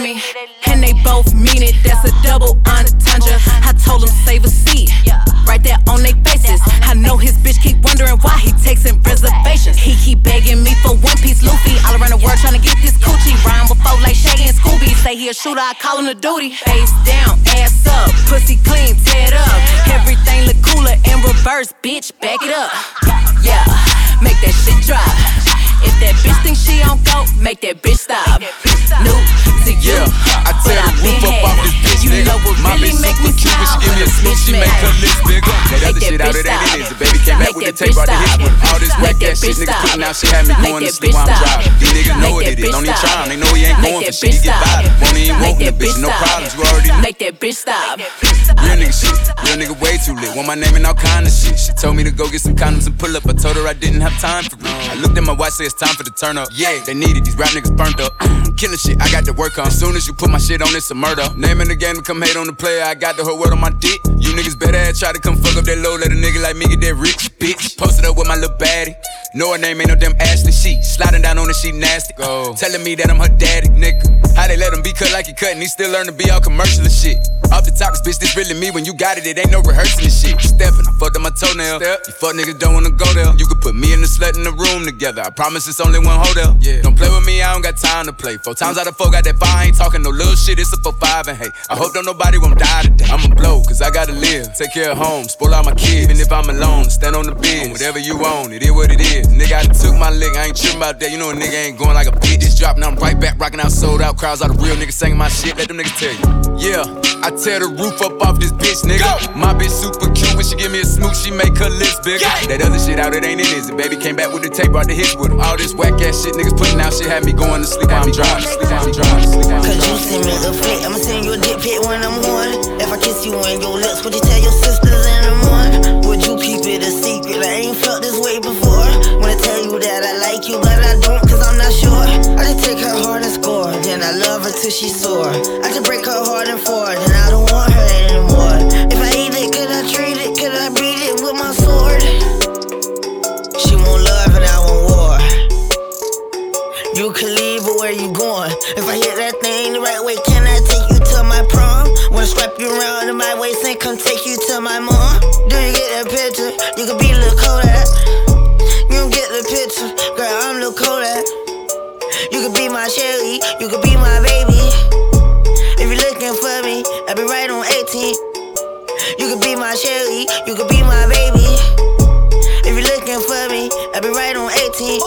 Me and they both mean it. That's a double entendre. I told them save a seat, right there on their faces. I know his bitch keep wondering why he takes in reservations. He keep begging me for one piece Luffy, all around the world trying to get this coochie. Rhyme with before like Shaggy and Scooby. Say he a shooter, I call him the duty. Face down, ass up, pussy clean, tear up. Everything look cooler in reverse, bitch, back it up. Yeah, make that shit drop. If that bitch think she on go, make that bitch stop. New to you, I tear the roof up off this it. bitch, You nigga. know what My really bitch super cute, when she give me a when she make her lips bigger. That other that shit out ain't stop. it is. The baby came back Make with the that tape, brought the bitch hits stop. with all this Make whack that ass shit. stop. putting out shit, had me Make going to that sleep while I'm bitch driving. stop. These niggas know Make what that it is. bitch Don't even stop. try 'em. They know he ain't Make going that for shit. He bitch get stop. violent. Won't even Make want the bitch. No problems. You already Make that bitch stop. Real nigga shit. Real nigga way too lit. Want my name and all kind of shit. She told me to go get some condoms and pull up. I told her I didn't have time for it. I looked at my watch, say it's time for the turn up. Yeah, they needed these rap niggas burnt up. Killing shit, I got to work on. As soon as you put my shit on, it's a murder. Name in the game come hate on the player. I got the whole world on my dick. You niggas better ass try to come fuck up that low. Let a nigga like me get that rich bitch. Posted up with my little baddie. Know her name ain't no damn Ashley. She sliding down on the she nasty. Go. Telling me that I'm her daddy, nigga. How they let him be cut like he cut and he still learn to be all commercial and shit. Off the top, bitch, this really me. When you got it, it ain't no rehearsing and shit. Steppin', I fucked up my toenail. You fuck niggas don't wanna go there. You could put me and the slut in the room together. I promise it's only one hotel. Yeah. Don't play with me, I don't got time to play. Four times out of four, got that fire. I ain't talking no little shit. It's a four five and hey, I hope don't nobody won't die today. I'ma blow, cause I gotta live. Take care of home, spoil all my kids. Even if I'm alone, stand on the biz. Whatever you own, it is what it is. Nigga, I took my lick. I ain't tripping about that. You know a nigga ain't going like a bitch. Just dropping, I'm right back, rocking out, sold out. Crowds, all the real niggas singing my shit. Let them niggas tell you. Yeah, I tear the roof up off this bitch, nigga. My bitch super cute when she give me a smooch, she make her lips bigger. That other shit out, it ain't it, is it? Baby came back with the tape, brought the hits with him. All this whack ass shit niggas putting out shit had me going to sleep while I'm driving. Sleep while I'm driving. Sleep while I'm Cause you driving. send me the flick, I'ma send you a dick pic when I'm on. If I kiss you on your lips, would you tell your sisters in the morning? Would you keep it a secret? I ain't felt this I love her till she's sore. I just break her heart and four, and I don't want her anymore. If I eat it, could I treat it? Could I beat it with my sword? She want love and I want war. You can leave, but where you going? If I hit that thing the right way, can I take you to my prom? Wanna strap you around in my waist and come take you to my mom? Do you get that picture? You could be Lil Kodak. You don't get the picture, girl. I'm Lil Kodak. You could be my Shelly, you could be you could be my baby. If you're looking for me, I'll be right on 18.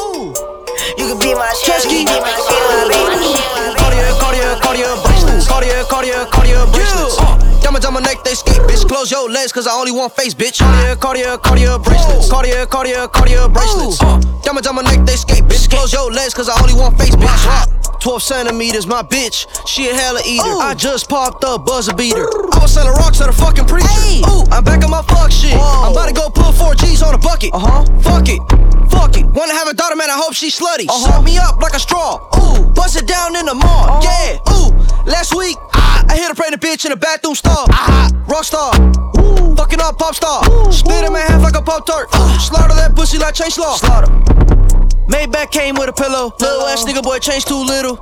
You could be my Shelly, be my Shelly, baby. Cartier, Cartier, Cartier bracelets. Cartier, Cartier, Cartier bracelets. Uh, diamonds on my neck, they skate, bitch. Close your legs, cause I only want face, bitch. Cartier, Cartier, Cartier bracelets. Cartier, Cartier, Cartier bracelets. Uh, diamonds on my neck, they skate, bitch. Close your legs, cause I only want face, bitch. Uh, 12 centimeters, my bitch. She a hella eater. I just popped up buzzer beater. I was selling rocks at a fucking preacher. Ooh, I'm back on my fuck shit. I'm about to go put four G's on a bucket. Uh huh. Fuck it. Fuck it. Wanna have a daughter, man, I hope she slutty. Uh-huh. Suck me up like a straw. Ooh, bust it down in the mall. Yeah. Ooh, last week, ah, I hit a pregnant bitch in the bathroom stall. Ah, rock star. Ooh, fucking up pop star. Split him in half like a pop tart. Slaughter that pussy like Chase Law. Slaughter. Maybach came with a pillow. Little ass nigga boy changed too little.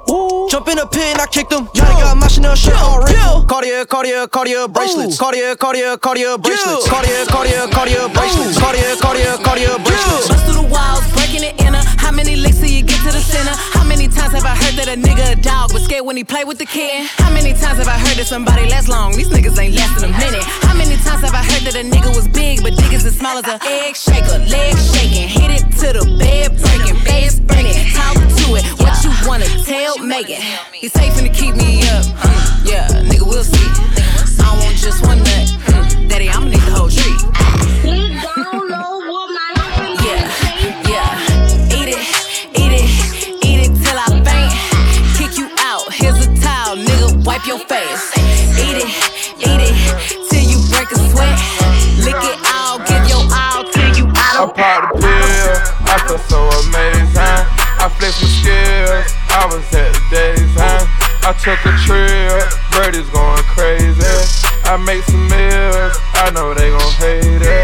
Jump in the pin, I kicked him. Yeah, got my Chanel shit on wrinkled. Cartier, Cartier, Cartier bracelets. Cartier, Cartier, Cartier bracelets. Cartier, Cartier, Cartier bracelets. Cartier, Cartier, Cartier bracelets. Bust through the walls, breaking it inner. How many licks till you get the? How many times have I heard that a nigga a dog was scared when he play with the kid? How many times have I heard that somebody lasts long? These niggas ain't lasting a minute. How many times have I heard that a nigga was big, but niggas as small as a egg shaker, leg shaking, hit it to the bed breaking, bed spinning, talk to it. What you wanna tell Megan? He's safe and to keep me up. Mm, yeah, nigga, we'll see. I want just one nut. Mm, Daddy, I'ma need the whole tree. pop the pill. I feel so amazing. I flex my skills. I was at the days end. I took a trip. birdies going crazy. I make some meals. I know they gon' hate it.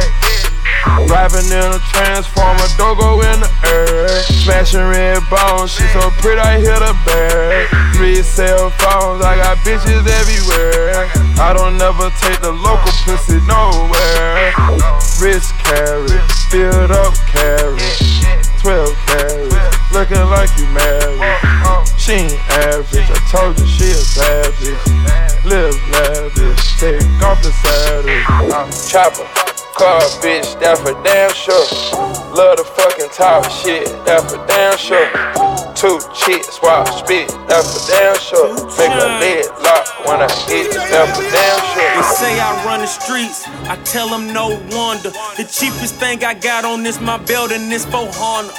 Driving in a transformer, Dogo in the air. Smashing red bones, she so pretty, I hit a bear. Three cell phones, I got bitches everywhere. I don't never take the local pussy nowhere. Wrist carry, filled up carry. 12 carries, looking like you married. She ain't average, I told you she a savage. Live lavish, take off the saddle. I'm chopper. Car bitch, that for damn sure. Love the fucking top shit, that for damn sure. Two chicks, swap spit, that for damn sure. Make a lid lock when I hit, that for damn sure. They say I run the streets, I tell them no wonder. The cheapest thing I got on this my belt and this 400.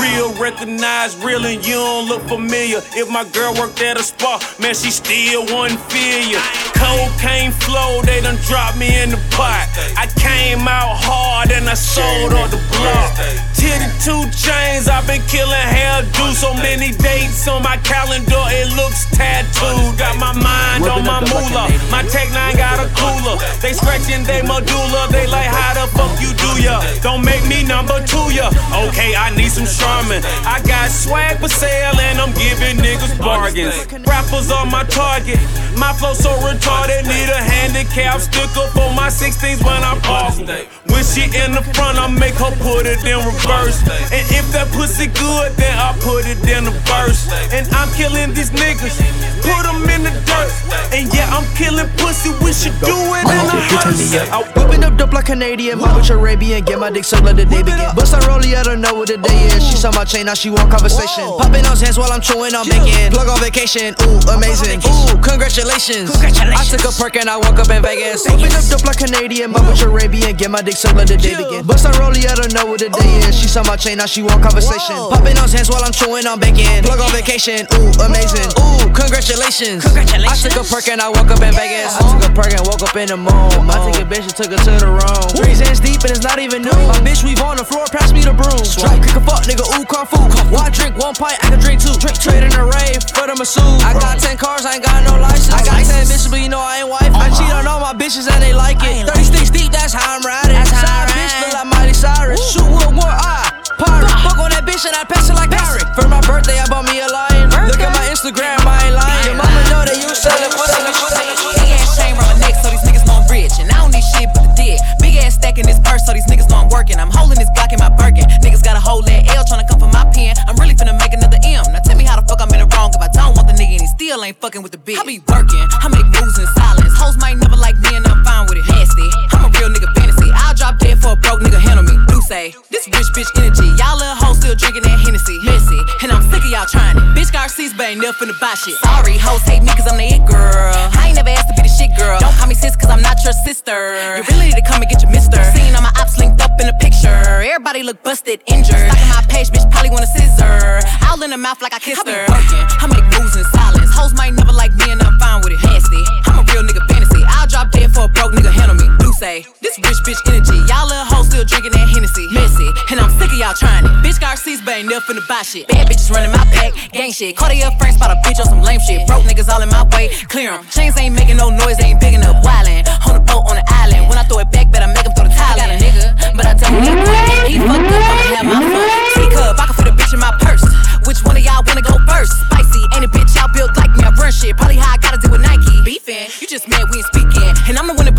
Real recognized, real and you don't look familiar. If my girl worked at a spa, man, she still wouldn't feel you. Cocaine flow, they done dropped me in the pot. I came out hard and I sold on the block. Titty two chains, I've been killing hair, do so many dates on my calendar, it looks tattooed. Got my mind on my moolah. My Tech 9 got a cooler. They scratching they medulla, they like how the fuck you do ya? Don't make me number two ya. Okay, I need some Charmin. I got swag for sale and I'm giving niggas bargains. Rappers on my target. My flow so retarded, need a handicap sticker for my 16s when I park like when she in the front, I make her put it in reverse. And if that pussy good, then I put it in the verse. And I'm killing these niggas, put them in the dirt. And yeah, I'm killing pussy, we should do it in a hearse. I whipping up dope like Canadian, my bitch Arabian, get my dick sucked let the day begin. Bust a rollie, I don't know what the day is. She saw my chain, now she want conversation. Popping those hands while I'm chewing on bacon. Plug on vacation, ooh, amazing. Ooh, congratulations. I took a perk and I woke up in Vegas. Whipping up dope like Canadian, my bitch Arabian, get my dick let the day begin. Bust a rollie, I don't know what the day is. She saw my chain, now she want conversation. Popping those hands while I'm chewing on bacon. Plug on vacation, ooh, amazing. Ooh, congratulations. I took a perk and I woke up in Vegas. I took a perk and woke up in the moon. I took a bitch and took her to the room. Three hands deep and it's not even new. My bitch weave on the floor, pass me the broom. Drop kick a fuck, nigga, ooh, kung fu. Why drink one pint, I can drink two. Drink trade in a rave for the masseuse. I got 10 cars, I ain't got no license. I got 10 bitches, but you know I ain't wife. I cheat on all my bitches and they like it. 36 deep, that's how I'm riding. Side bitch look like Miley Cyrus. Shoot with one eye. Pirate. Fuck on that bitch and I pass it like pirate. For my birthday, I bought me a lion. Look at my Instagram, I ain't lying. Your mama know that you sellin' pussy. Big ass chain around my neck, so these niggas know I'm rich. And I don't need shit but the dick. Big ass stack in this purse, so these niggas know I'm working. I'm holding this Glock in my Birkin. Niggas got a whole that L tryna come for my pen. I'm really finna make another M. Now tell me how the fuck I'm in the wrong if I don't want the nigga and he still ain't fucking with the bitch. I be working, I make moves in silence. Hoes might never like me and I'm fine with it. Nasty, I'm a real nigga. I'll drop dead for a broke nigga handle me. Do say this rich bitch energy. Y'all little hoes still drinking that Hennessy. Messy, and I'm sick of y'all trying it. Bitch got receipts, but ain't never finna buy shit. Sorry, hoes hate me cause I'm the it girl. I ain't never asked to be the shit girl. Don't call me sis cause I'm not your sister. You really need to come and get your mister. Seen all my ops linked up in a picture. Everybody look busted, injured. Stuck in my page, bitch probably want a scissor. All in the mouth like I kissed her. Working, I make moves in silence. Hoes might never like me and I'm fine with it. Nasty, I'm a real nigga fantasy. I'll drop dead for a broke nigga handle me. Do say this rich bitch energy. Y'all little hoes still drinking that Hennessy. Messy, and I'm sick of y'all trying it. Bitch but ain't never finna buy shit. Bad bitches running my pack, gang shit. Cartier friends spot a bitch on some lame shit. Broke niggas all in my way, clear 'em. Chains ain't making no noise, they ain't big enough. Wildin' on the boat on the island. When I throw it back, better make 'em throw the tile. I got a nigga, but I don't need one. He fucked up, I'ma have my fun. Teacup, I can fit a bitch in my purse. Which one of y'all wanna go first? Spicy, ain't a bitch y'all built like me. I run shit, probably how I gotta deal with Nike. Beefin', you just mad we ain't speaking. And I'm the one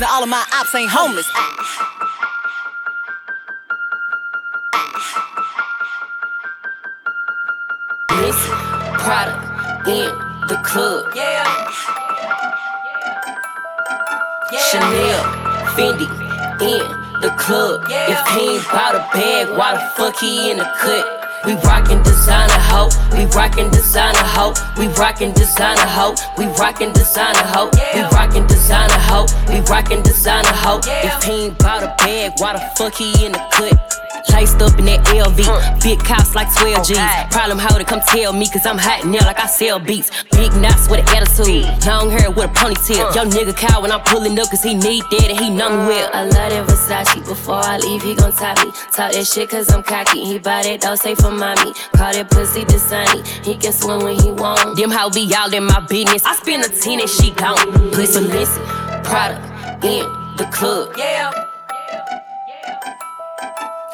reason all of my ops ain't homeless. Ah. Missy, product in the club. Yeah. Chanel, Fendi in the club. If he ain't bought a bag, why the fuck he in the cut? We rockin' designer hoe, we rockin' designer hoe, we rockin' designer hoe, we rockin' designer hoe, we rockin' designer hoe, we rockin' designer hoe. If he ain't bought a bag, why the fuck he in the cut? Laced up in that LV. Big cops like 12 G's. Problem holder, come tell me, cause I'm hot now like I sell beats. Big knots with an attitude. Long hair with a ponytail. Yo nigga cow when I'm pulling up, cause he need that and he know me well. I love that Versace. Before I leave, he gon' top me. Talk that shit cause I'm cocky. He buy that dog, say for mommy. Call that pussy Dasani. He can swim when he want. Them how be all in my business. I spend a 10 and she gone. Pussy listen, product in the club. Yeah.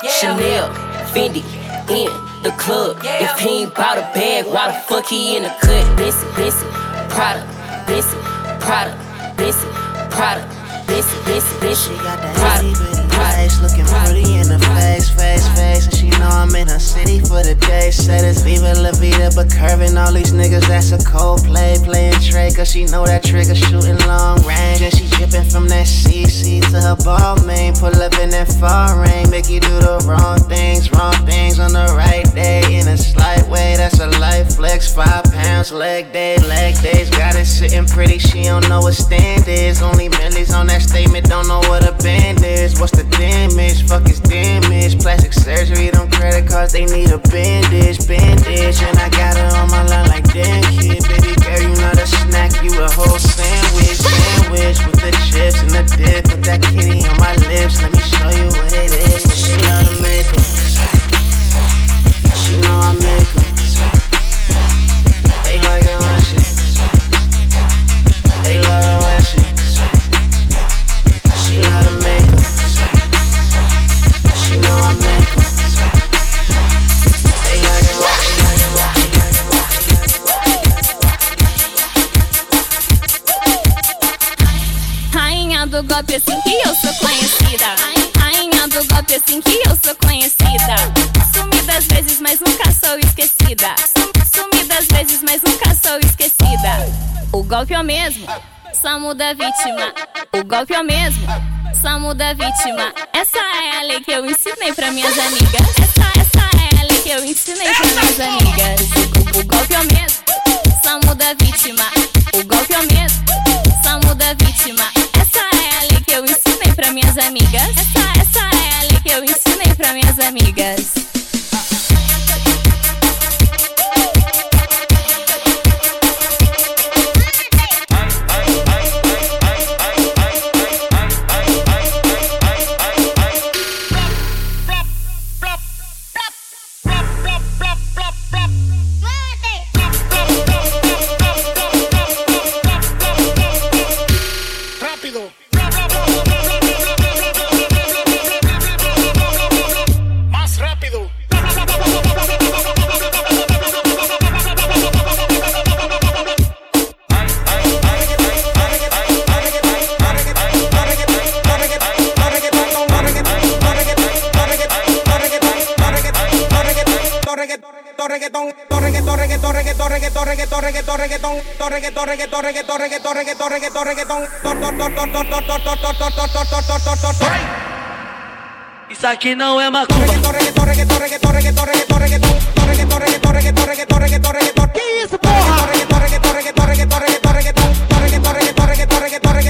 Chanel, Fendi, in the club. If he ain't bought a bag, why the fuck he in the cut? Listen, listen, product, listen, product, listen, product, listen, listen, listen, product. Face looking pretty in the face, face, face. And she know I'm in her city for the day. Said it's Viva La Vida, but curving all these niggas, that's a cold play. Playing Trey, cause she know that trigger shooting long range. And she dripping from that CC to her Balmain. Pull up in that rain, make you do the wrong things, wrong things on the right day. In a slight way, that's a life flex. Five pounds, leg day, leg days. Got it sitting pretty, she don't know what stand is. Only millies on that statement, don't know what a band is. What's the damage? Fuck is damage. Plastic surgery, them credit cards, they need a bandage, bandage. And I got her on my line like damn kid, baby girl, you not a snack, you a whole sandwich, sandwich with the chips and the dip. Put that kitty on my lips, let me show you what it is. She know the makeup, she know I make 'em. Golpe é o mesmo, só muda a vítima. O golpe é o mesmo, só muda a vítima. Essa é a lei que eu ensinei pra minhas amigas. Essa, essa é a lei que eu ensinei pra minhas amigas. O, golpe é o mesmo, só muda a vítima. O golpe é o mesmo, só muda a vítima. Essa é a lei que eu ensinei pra minhas amigas. Essa, essa é a lei que eu ensinei pra minhas amigas. Isso aqui não é macumba. Que isso, porra?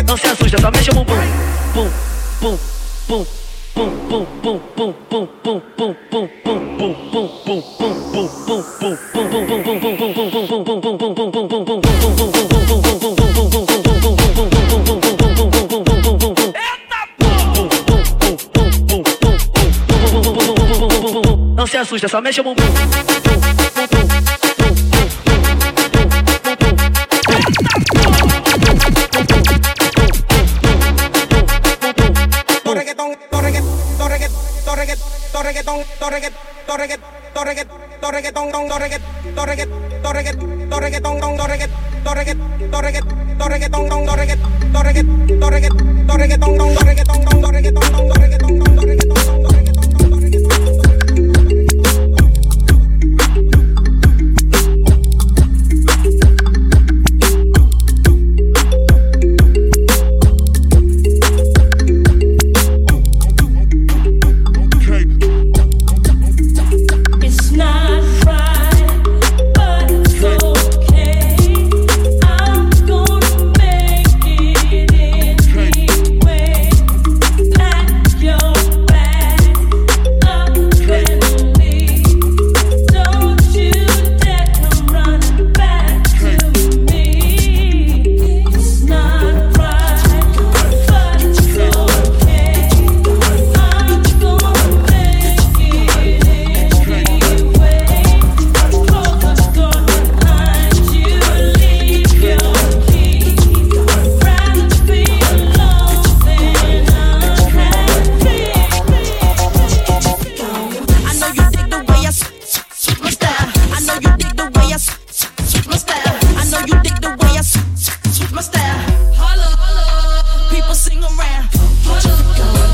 Não se assusta, só mexe o bumbum. Pum, pum, pum, não se assusta, só mexe o bumbum. reggaetón, to reggaetón, to reggaetón, to reggaetón, to reggaetón, to reggaetón, to reggaetón, to reggaetón, to reggaetón, to reggaetón, to reggaetón, to reggaetón, to reggaetón, to reggaetón, to reggaetón, to reggaetón, to reggaetón, to reggaetón, people sing around.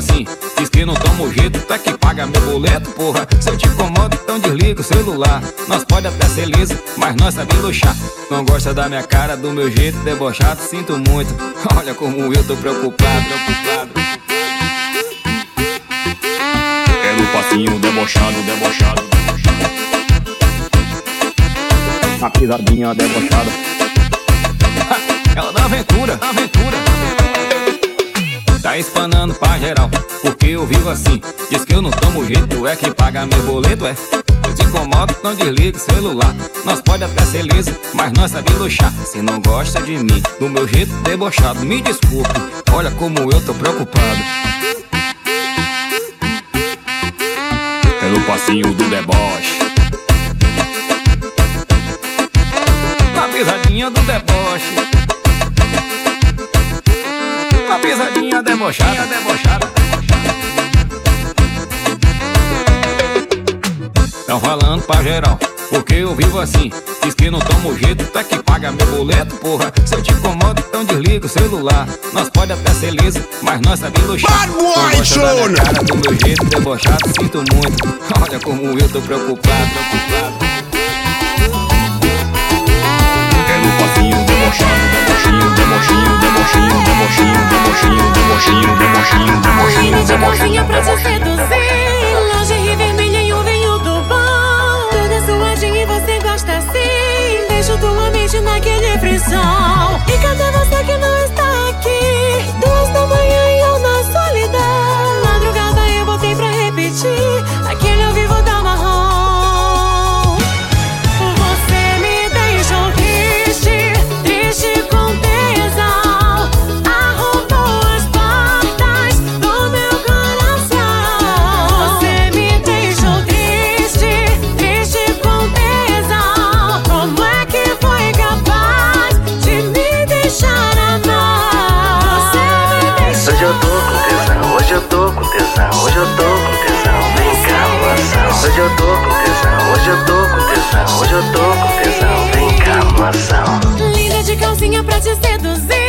Assim. Diz que não tomo jeito, tá que paga meu boleto, porra. Se eu te incomodo, então desliga o celular. Nós pode até ser liso, mas nós sabemos luxar. Não gosta da minha cara, do meu jeito debochado, sinto muito. Olha como eu tô preocupado, preocupado. É no passinho debochado, debochado. A pisadinha debochada. Ela dá aventura, aventura. Tá espanando pra geral, porque eu vivo assim. Diz que eu não tomo jeito, é que paga meu boleto, é. Eu te incomodo, não desliga o celular. Nós pode até ser liso, mas nós sabemos luxar. Se não gosta de mim, do meu jeito debochado, me desculpe. Olha como eu tô preocupado. No passinho do deboche. A pisadinha do deboche. A pisadinha debochada, debochada. Tão falando pra geral, porque eu vivo assim. Diz que não tomo jeito, tá que paga meu boleto, porra. Se eu te incomodo, então desliga o celular. Nós pode até ser liso, mas nós sabemos luxar. Não minha cara, do meu jeito debochado, sinto muito. Olha como eu tô preocupado, preocupado. É no passinho hoje eu tô com tesão, vem cá, moção. Linda de calcinha pra te seduzir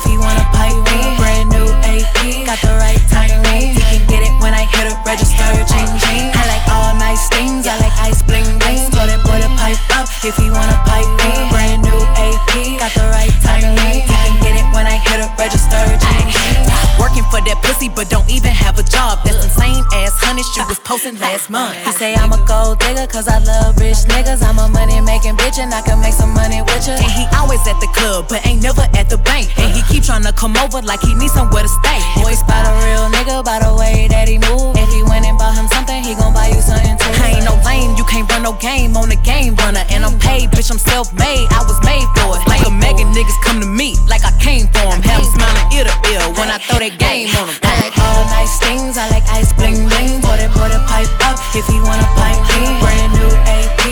if you wanna pipe me. Brand new AP, got the right timing. You can get it when I hit it, register, ching. I like all nice things. I like ice bling bling. Told it boy to pipe up if you wanna pipe me. Brand new AP, got the right timing. You can get it when I hit it, register, ching. Working for that pussy, but don't even have a job. That's the same ass honey she was posting last month. He say I'm a gold digger, cause I love rich niggas. I'm a money making bitch, and I can make some money with you. And he always at the club, but ain't never at the bank. And he keep trying to come over like he needs somewhere to stay. Boy, spot a real nigga by the way that he move. If he went and bought him something, he gon' buy you something too. I ain't no lame, you can't run no game on the game runner. And I'm paid, bitch, I'm self made, I was made for it. Like a mega niggas come to me, like I came for him. Have him smiling ear to ear when I throw that game on him. I like all nice things, I like ice bling bling. Pour that, pour that pipe up if you wanna pipe me. Brand new AP,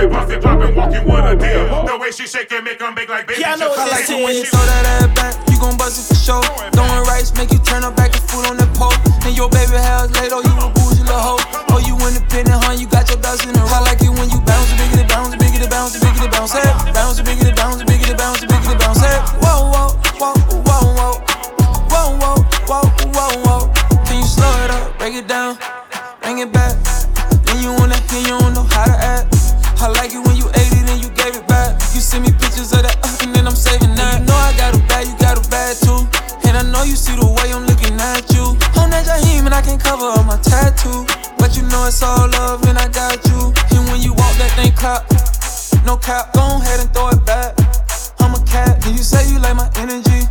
she drop it, drop it, bust it, pop it, walking with a deal. The way she shake it, make her big like baby, Yeah, I know just a what tip. When you throw that ass back, you gon' bust it for sure. Throwing rice, make you turn up back and food on the pole. And your baby house later, you a bougie little hoe. Oh, you independent, huh? You my tattoo. But you know it's all love and I got you. And when you walk that thing clap, no cap, go ahead and throw it back. I'm a cat, and you say you like my energy.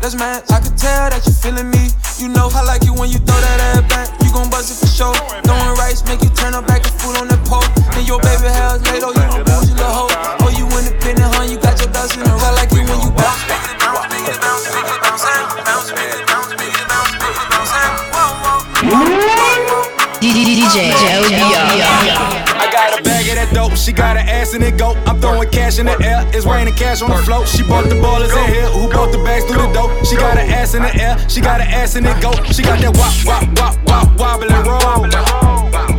Let's match. I can tell that you feeling me. You know I like it when you throw that ass back. You gon' bust it for sure. Throwing rice, make you turn up back and food on the pole. And your baby house later, you a bougie little hoe. Oh, you independent, huh? You got your ducks in a row. I like it when you bounce, biggity bounce, biggity bounce, biggity bounce, hey. bounce, biggity bounce, biggity bounce, biggity DJ I got a bag of that dope, she got an ass in it go. I'm throwing cash in the air, it's raining cash on the float. She bought the ballers in here, who bought the bags through the dope. She got an ass in the air, she got an ass in it go. She got that wop, wop, wop, wop, wobble and roll.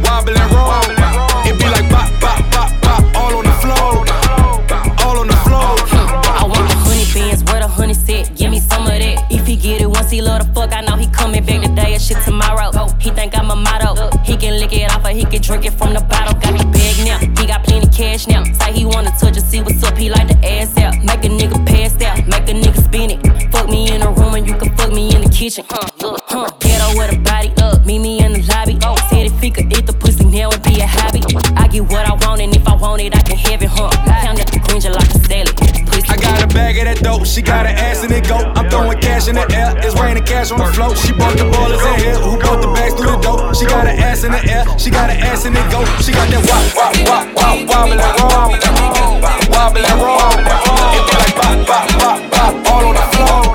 Wobble and roll. Love the fuck. I know he coming back today and shit tomorrow. He think I'm a motto. He can lick it off or he can drink it from the bottle. Got the bag now. He got plenty cash now. Say he wanna touch it, see what's up. He like the ass out. Make a nigga pass out. Make a nigga spin it. Fuck me in the room and you can fuck me in the kitchen. Huh, look, huh. Ghetto with a body up. Meet me in the lobby. Said if he could eat the pussy, now it be a hobby. I get what I want and if I want it, I can have it, huh. Count the bag of that dope, she got an ass in it go. I'm throwing cash in the air, it's raining cash on the float. She bought the ballers in here, who bought the bags through the dope. She got an ass in the air, she got an ass in it go. She got that wop, wop, wop, wop, roll. Wobble and roll. It be like bop, bop, bop, bop, all on the floor.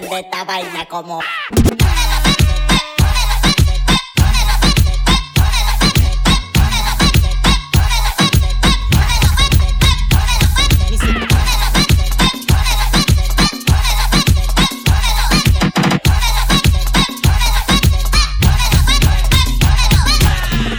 prende esta vaina como.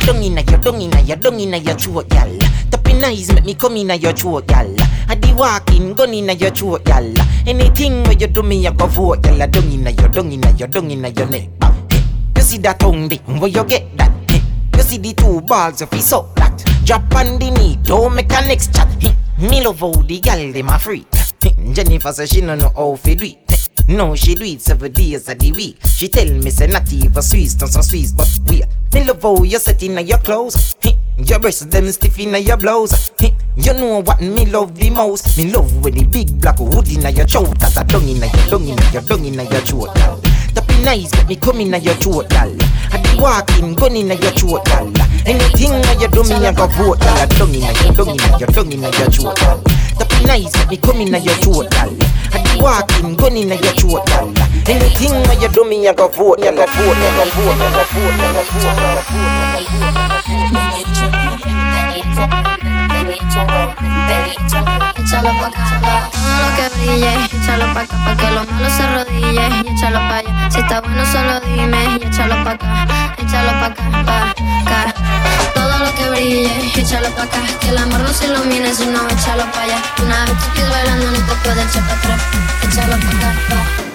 Dung inna your, dung inna your, dung inna your throat, y'all. Tapping eyes make me come in a your throat, y'all. I di walking, gun inna your throat, y'all. Anything where you do me, I go vote, y'all. Dung inna your, dung inna your, dung inna your neck. Hey, you see that tongue where you get that? Hey, you see the two balls of his up that. Drop on the knee, don't make a next chat. Hey, Me love how the gal dem a free. Jennifer say she no know how fi do it. No, she do it seven days of the week. She tell me say not even Swiss, not so Swiss, but we. Me love how you set in your clothes. Your breasts them stiff in your blouse. You know what me love the most? Me love with the big black hood in your throat. That a dung in your dung in your dung in your throat, gal. Be nice, make me come in your throat, gal. I be walking, gun in your throat, gal. Anything that you do me, I go vote, gal. Dung in your dung in your dung in your throat, gal. Be nice, make me come in your throat, gal. I be walking, gun in your throat, gal. Anything that you do me, I go vote, gal. Vote, gal. Vote, gal. Vote, gal. Go vote, gal. Échalo pa' acá, todo lo que brille, échalo pa' acá, pa' que lo malo se arrodille, y échalo pa' allá, si está bueno solo dime, y échalo pa' acá, échalo pa' acá, pa' acá, todo lo que brille, échalo pa' acá, que el amor no se ilumine, si no, échalo pa' allá, una vez que estés bailando no te puedes echar pa' atrás, échalo pa' acá, pa'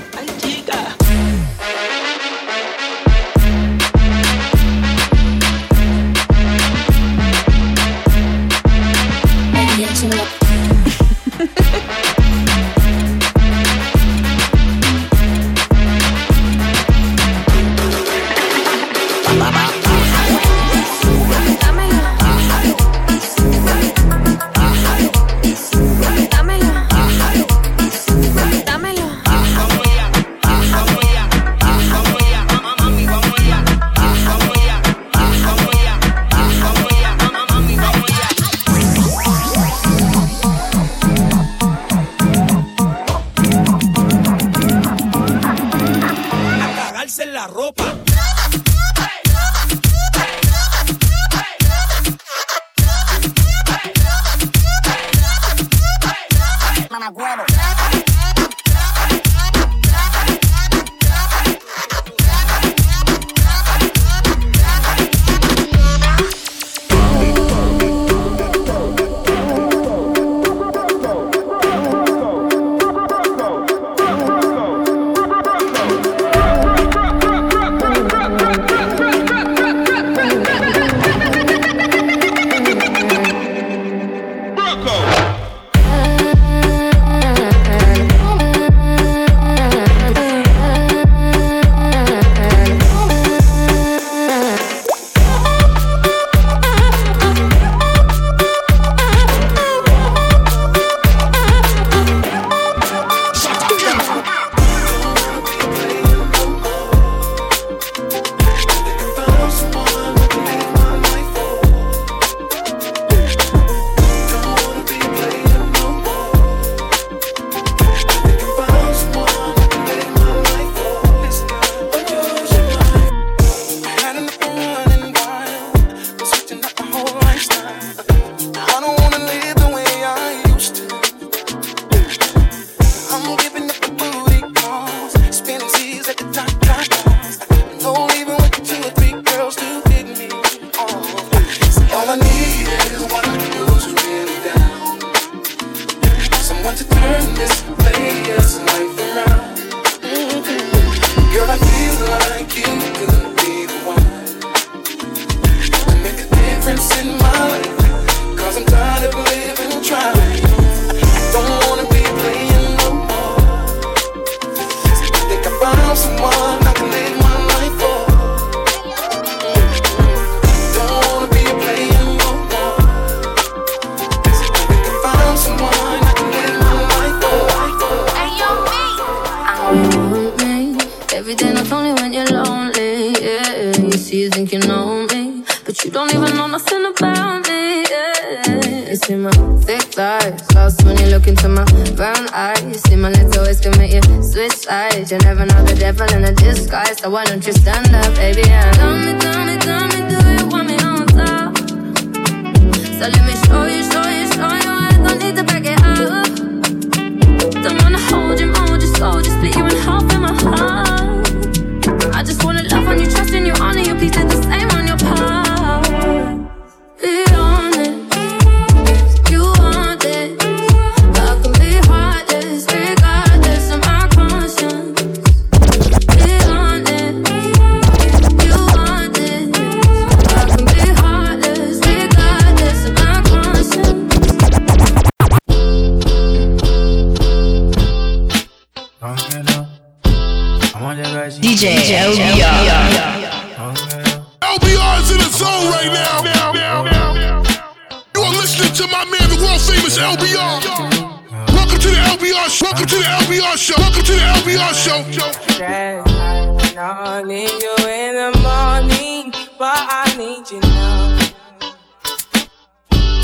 I need you in the morning, but I need you now.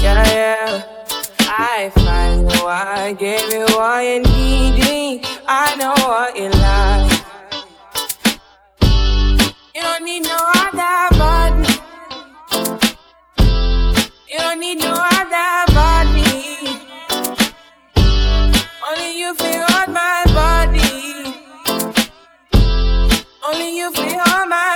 Yeah, yeah. I find you, I give you what you need. I know what you like. You don't need no other button. You don't need no other. all my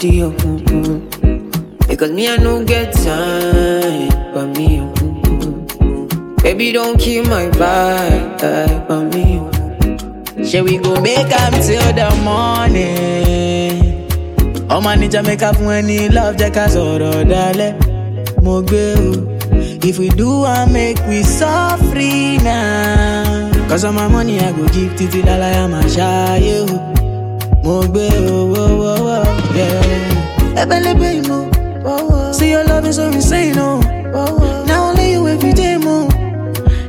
to you. Because me, I no get time for me. Baby, don't kill my vibe for me. Shall we go make up till the morning? ọmọ ní make fún money? love jẹ́ ká sọ̀rọ̀ dalẹ̀ mo. If we do, I make we so free now. Cause all my money I go give to the ya ma sha yo. Mo gbe o wo yeah. ẹbẹ̀lẹ́bẹ̀ ìmọ̀ see your love is so insane oh. o na only you every day mo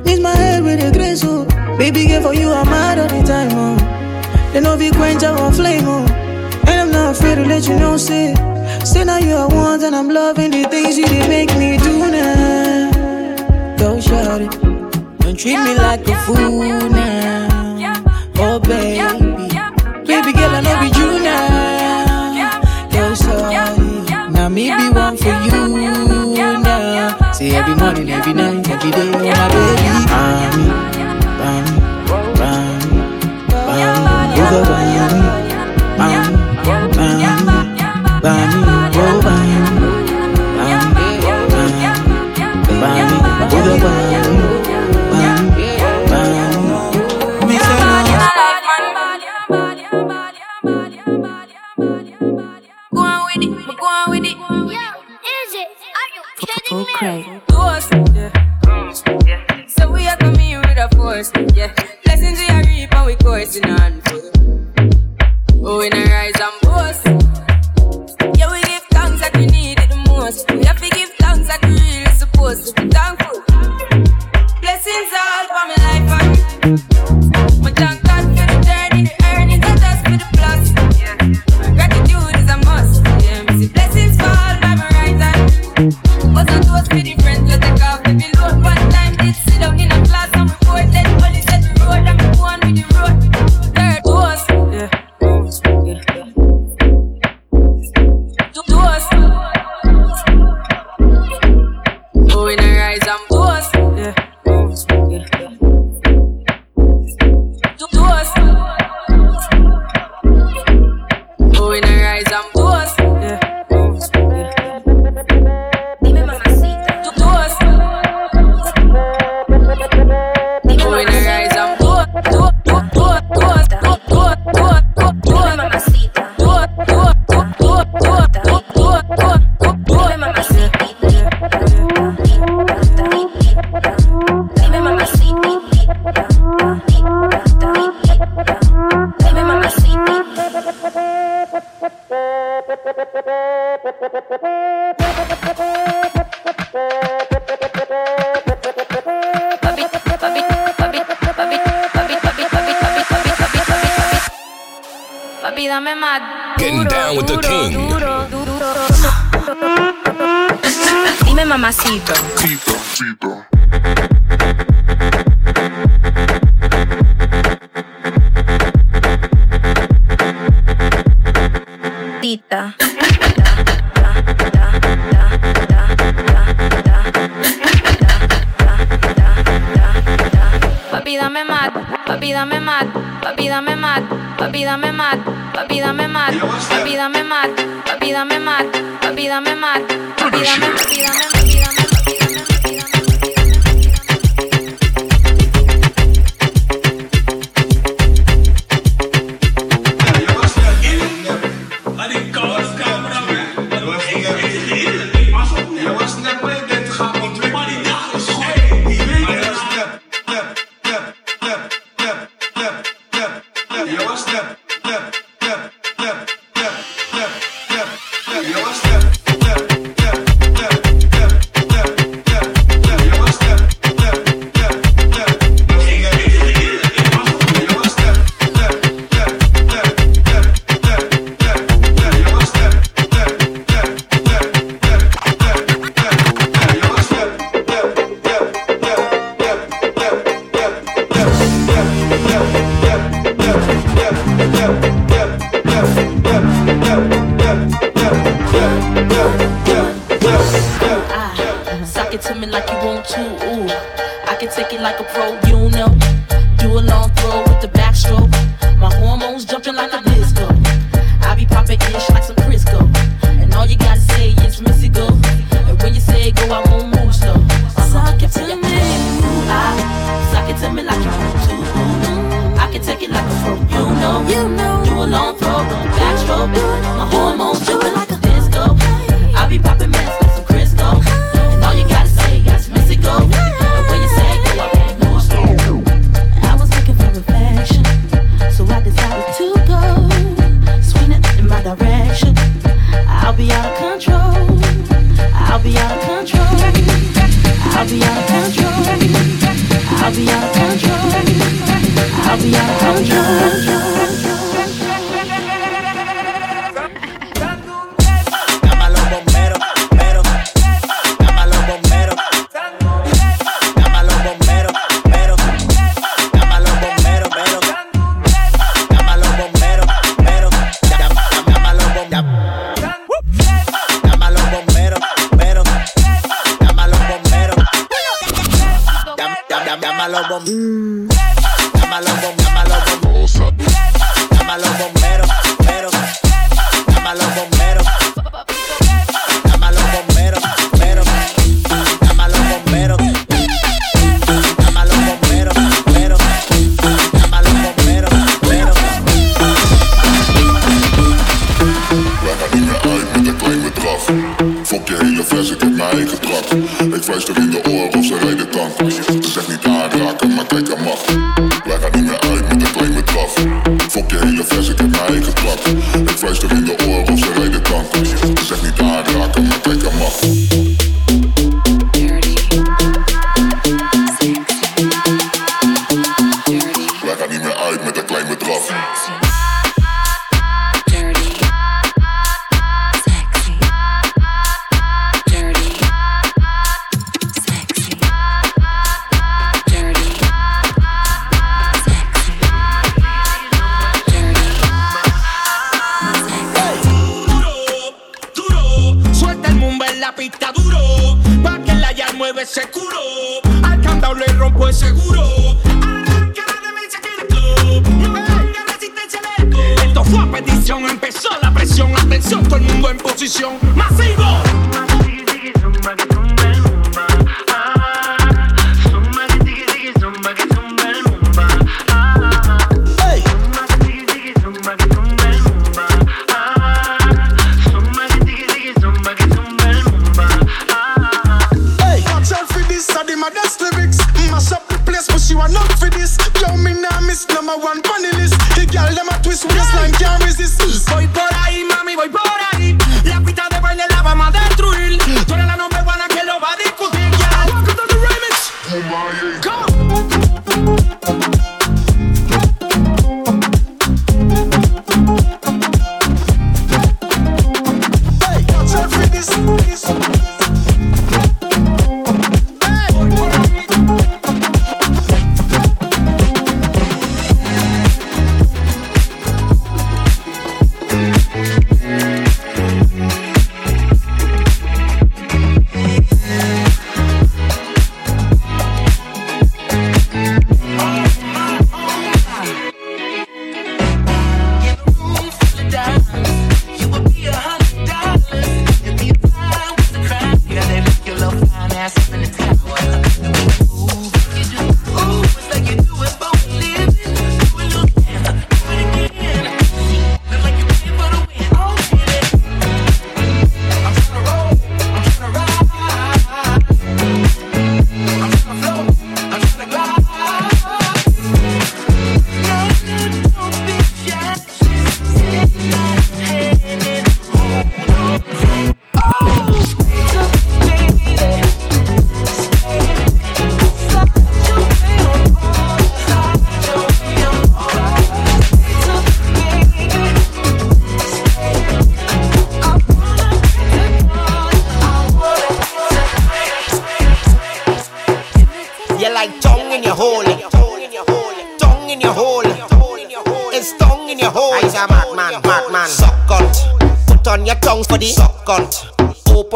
need my head with a grace o baby girl for you i'm mad all the time o they no fit quench our flame o. And I'm not afraid to let you know, say, say now you are one, and I'm loving the things you did make me do now. Go shout it, don't treat me like a fool now. Oh baby every morning, every night, every day, my baby, mommy,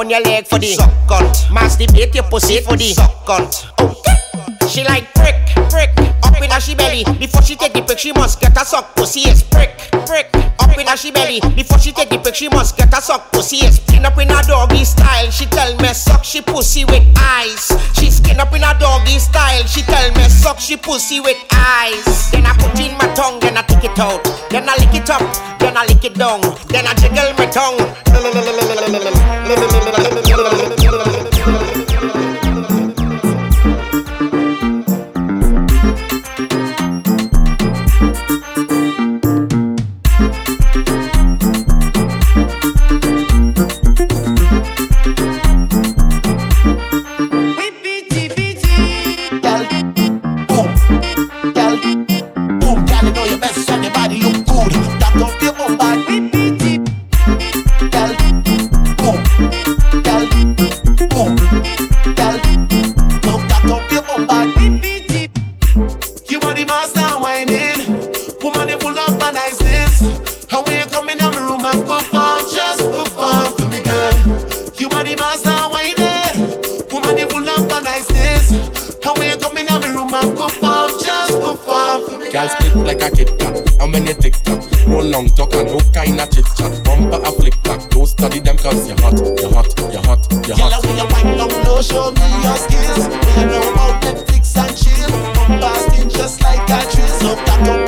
on your leg for the suck cunt. Masturbate your pussy for the suck cunt. Oh. She like prick, prick, up inna she belly. Before she take the prick, she must get a suck pussy. Yes, prick, prick, up inna she belly. Before she take the prick, she must get a suck pussy. Yes, skin up inna doggy style. She tell me suck she pussy with eyes. She skin up in her doggy style. She tell me suck she pussy with eyes. Then I put in my tongue, then I take it out, then I lick it up, then I lick it down, then I jiggle my tongue la gente you're hot, you're hot. Girl, when you wind up, no show me your skills. When you know about Netflix and chill, bombasting just like a drizzle.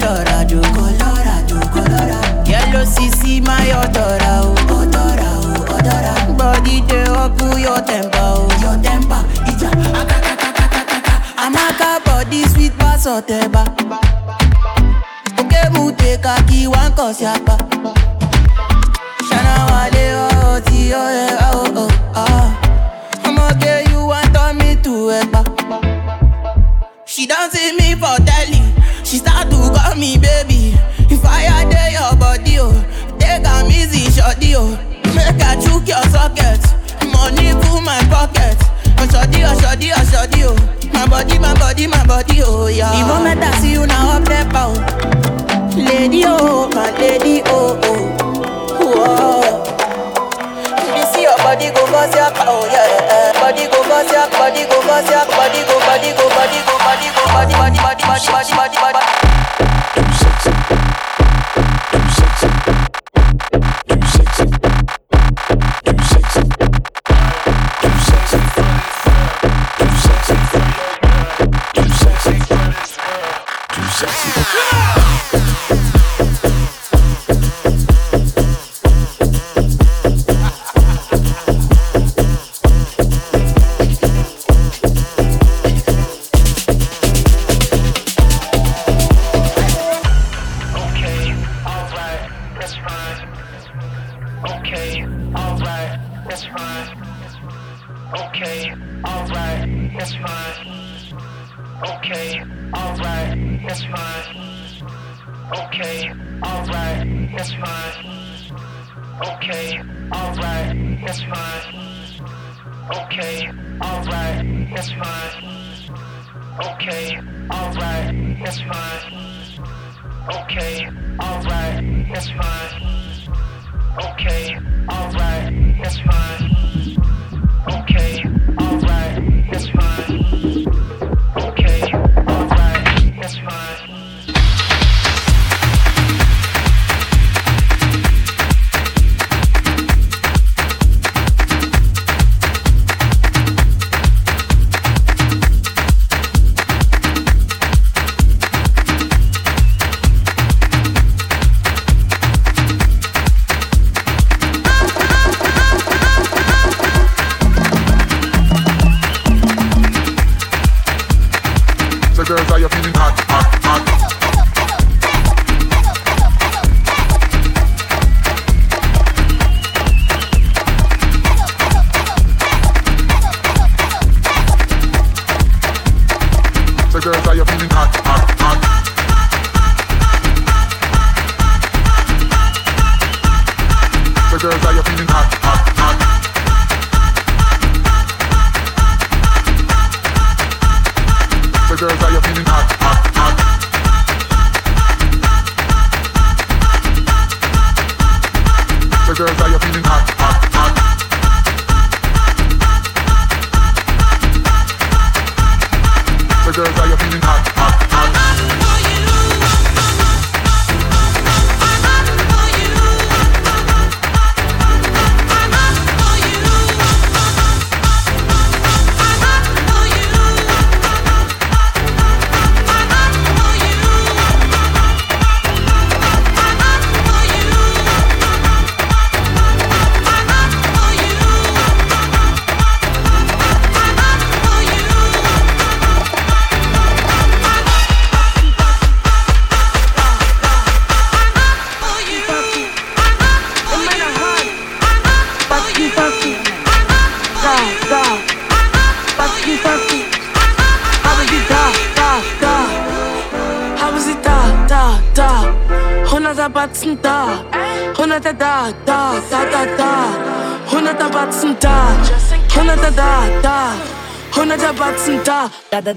ọ̀tọ̀ràdò kọlọ́ràdò kọlọ́rà. yẹ́lò sisi máa yọ ọ̀tọ̀rà o ọ̀tọ̀rà o ọ̀tọ̀rà. bọ́dí dé ọ̀pù yọ tẹ̀mpa o yọ tẹ̀mpa ìjà akakakakakaka. amaka bọ́dí sweet pass ọ̀tẹ̀ba. òkè mu tèka kí wá ń kọ̀ sí apá. ṣánáwálé ọ̀ọ́ tí ó yẹ ọ́ ọ́ ọ́. ọmọge yìí wá tọ́ mi tù ẹ̀ pa. She don't see me for telly. She start to call me baby. If I had your body oh, take am easy shorty oh. Make I chook your socket. Money full my pocket. Oh shorty oh shorty oh shorty oh. My body my body my body oh yeah. Moment I see you now up there bow. Lady oh my lady oh oh. Whoa. You see your body go cause your oh yeah. Body go cause your body go cause your body go body go body go body go body body body body body body body.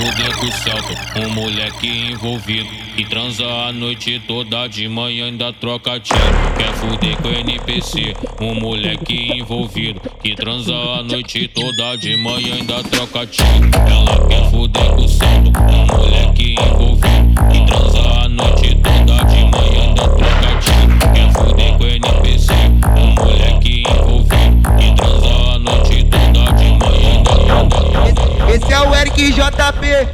fuder com o Celta, um moleque envolvido Que transa a noite toda, de manhã ainda troca tiro. Quer fuder com NPC, um moleque envolvido Que transa a noite toda, de manhã ainda troca tiro. Ela quer fuder com o Celta, um moleque envolvido Que transa a noite toda, de manhã ainda troca tiro. Quer fuder com NPC, um moleque envolvido Que transa a noite toda, de esse, esse é o Eric JP.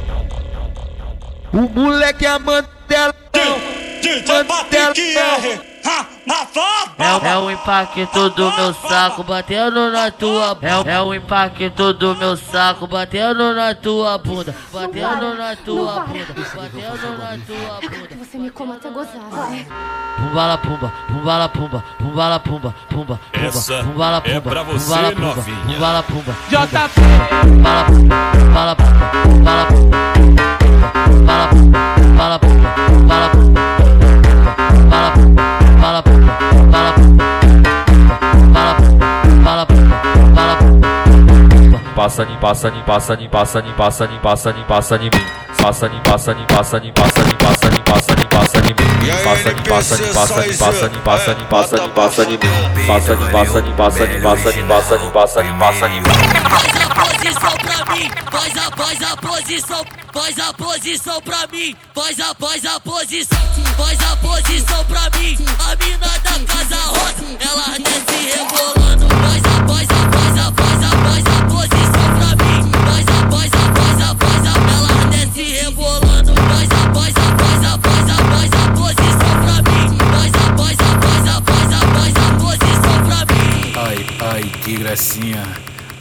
O moleque é a mantelão. DJ Patrick R. É, é o impacto do meu saco batendo na tua é, é o impacto do meu saco batendo na tua bunda batendo na tua bunda batendo na tua bunda Você me coma até gozar, vai. Pumbala pumba, pumbala pumba, pumbala pumba, pumba, pumba, pumbala é pumba, pra você, pumbala pumba, pumbala pumba, JP. pumbala pumba, pumbala pumba, pumbala pumba, pumbala pumba, pumbala pumba, pumbala pumba, Passa ni passa ni passa ni passa ni passa ni passa ni passa mim. Passa ni passa ni passa ni passa ni passa ni passa ni passa mim. Passa ni passa ni passa ni passa ni passa ni passa ni passa mim. Passa ni passa ni passa ni passa ni passa ni passa ni passa mim. posição pra mim, faz a, faz a posição, faz a posição pra mim, faz a, faz a posição, faz a posição pra mim, a mina da casa rosa, ela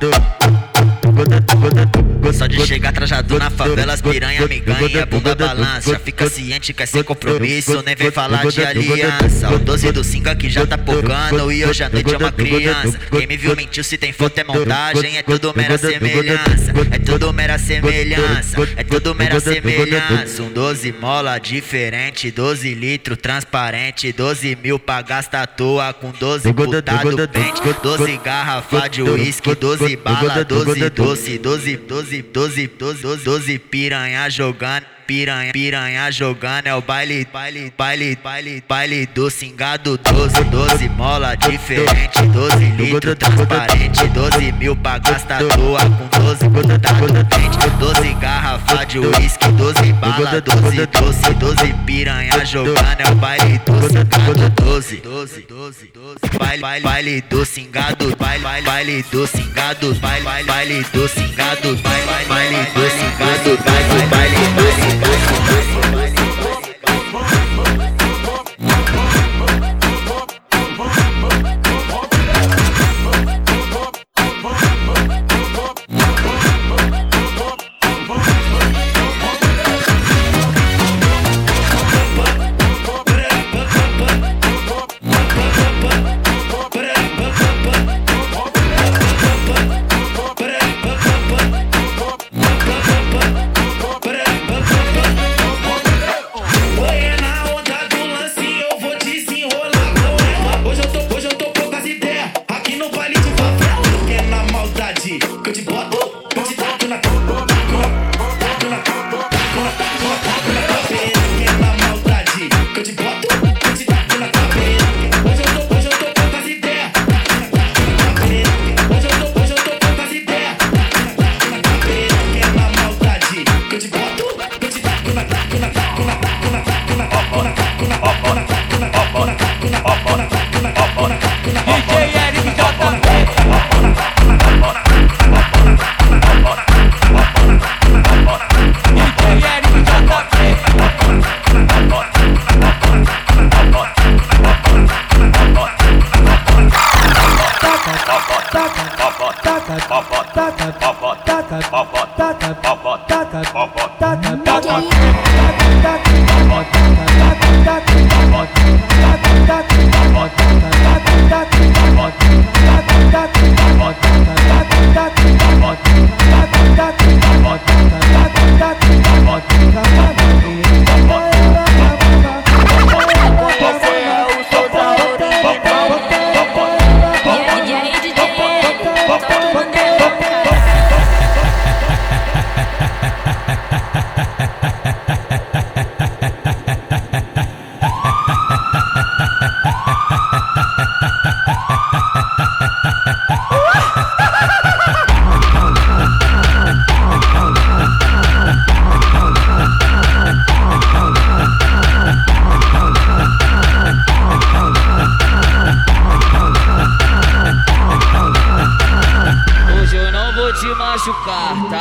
do só de chegar trajado na favela, as piranha me ganha, bunda balança. Já fica ciente que é sem compromisso, nem vem falar de aliança. O 12 do 5 aqui já tá pocando e hoje à noite é uma criança. Quem me viu mentiu, se tem foto é montagem, é tudo mera semelhança. É tudo mera semelhança, é tudo mera semelhança. Um 12 mola diferente, 12 litro transparente, 12 mil pra gastar toa com 12 putado pente, 12 garrafa de uísque, 12 bala, 12 doce, doce, doze, doze, doze, doze, doze piranha jogando. Piranha, piranha jogando é o baile, baile, baile, baile, baile do cingado 12, 12 mola diferente, 12 litro transparente, 12 mil pra gastar à toa com 12 putado dente, 12 garrafa de uísque, 12 bala, 12 doce, 12 piranha jogando é o baile do cingado 12, 12, 12, 12, baile, baile, baile do cingado, baile, baile, baile do cingado, baile, baile, baile do cingado, baile, baile, baile do cingado, baile, baile Bye. Bye. Bye.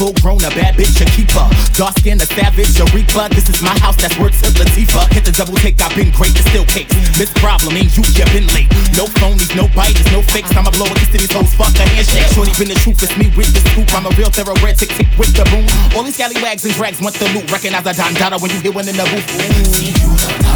full grown a bad bitch a keeper. Dark skin a savage a reaper. This is my house, that's word to Latifah. Hit the double take, I've been great, it's still cakes. This problem ain't you, you been late. No phonies, no biters, no fakes. I'ma blow a kiss to these hoes, fuck a handshake. Shorty been the truth, it's me with the scoop. I'm a real thoroughbred, tick tick with the boom. All these scallywags and drags want the loot. Recognize a Don Dada when you hear one in the booth.